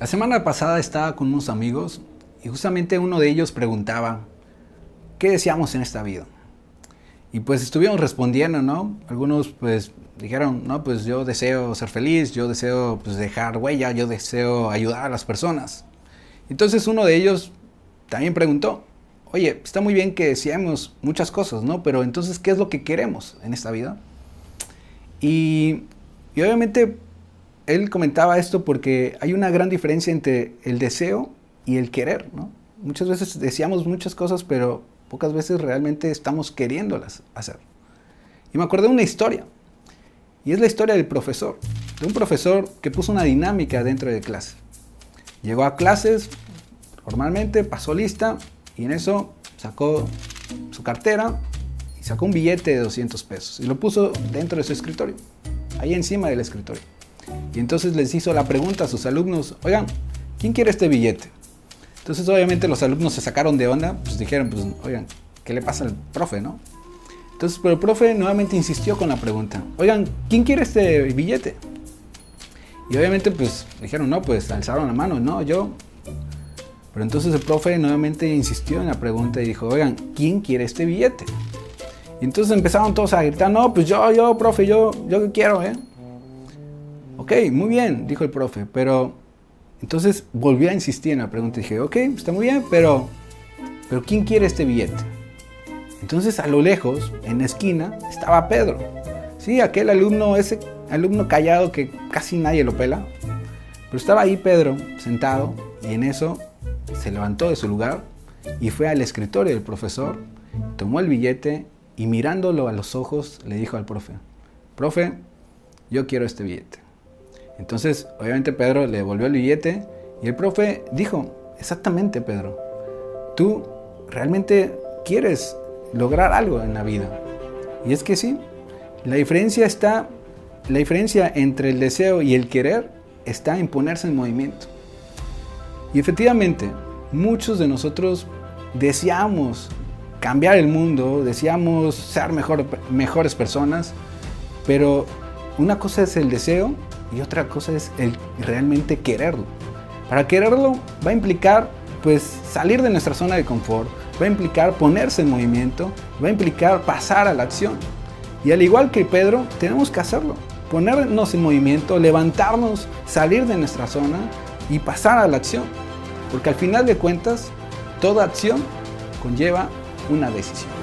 La semana pasada estaba con unos amigos y justamente uno de ellos preguntaba, ¿qué deseamos en esta vida? Y pues estuvimos respondiendo, ¿no? Algunos pues dijeron, no, pues yo deseo ser feliz, yo deseo pues dejar huella, yo deseo ayudar a las personas. Entonces uno de ellos también preguntó, oye, está muy bien que deseemos muchas cosas, ¿no? Pero entonces, ¿qué es lo que queremos en esta vida? Y, y obviamente él comentaba esto porque hay una gran diferencia entre el deseo y el querer, ¿no? Muchas veces deseamos muchas cosas, pero pocas veces realmente estamos queriéndolas hacer. Y me acordé de una historia, y es la historia del profesor, de un profesor que puso una dinámica dentro de clase. Llegó a clases, formalmente, pasó lista, y en eso sacó su cartera y sacó un billete de 200 pesos y lo puso dentro de su escritorio, ahí encima del escritorio. Y entonces les hizo la pregunta a sus alumnos, oigan, ¿quién quiere este billete? Entonces obviamente los alumnos se sacaron de onda, pues dijeron, pues oigan, ¿qué le pasa al profe, no? Entonces, pero el profe nuevamente insistió con la pregunta, oigan, ¿quién quiere este billete? Y obviamente pues dijeron, no, pues alzaron la mano, no, yo. Pero entonces el profe nuevamente insistió en la pregunta y dijo, oigan, ¿quién quiere este billete? Y entonces empezaron todos a gritar, no, pues yo, yo, profe, yo, yo quiero, ¿eh? Ok, muy bien, dijo el profe, pero entonces volví a insistir en la pregunta y dije, ok, está muy bien, pero, pero ¿quién quiere este billete? Entonces a lo lejos, en la esquina, estaba Pedro. Sí, aquel alumno, ese alumno callado que casi nadie lo pela. Pero estaba ahí Pedro, sentado, y en eso se levantó de su lugar y fue al escritorio del profesor, tomó el billete y mirándolo a los ojos le dijo al profe, profe, yo quiero este billete. Entonces, obviamente Pedro le devolvió el billete y el profe dijo, exactamente Pedro, tú realmente quieres lograr algo en la vida. Y es que sí, la diferencia está, la diferencia entre el deseo y el querer está en ponerse en movimiento. Y efectivamente, muchos de nosotros deseamos cambiar el mundo, deseamos ser mejor, mejores personas, pero una cosa es el deseo y otra cosa es el realmente quererlo. Para quererlo va a implicar pues salir de nuestra zona de confort, va a implicar ponerse en movimiento, va a implicar pasar a la acción. Y al igual que Pedro, tenemos que hacerlo, ponernos en movimiento, levantarnos, salir de nuestra zona y pasar a la acción. Porque al final de cuentas, toda acción conlleva una decisión.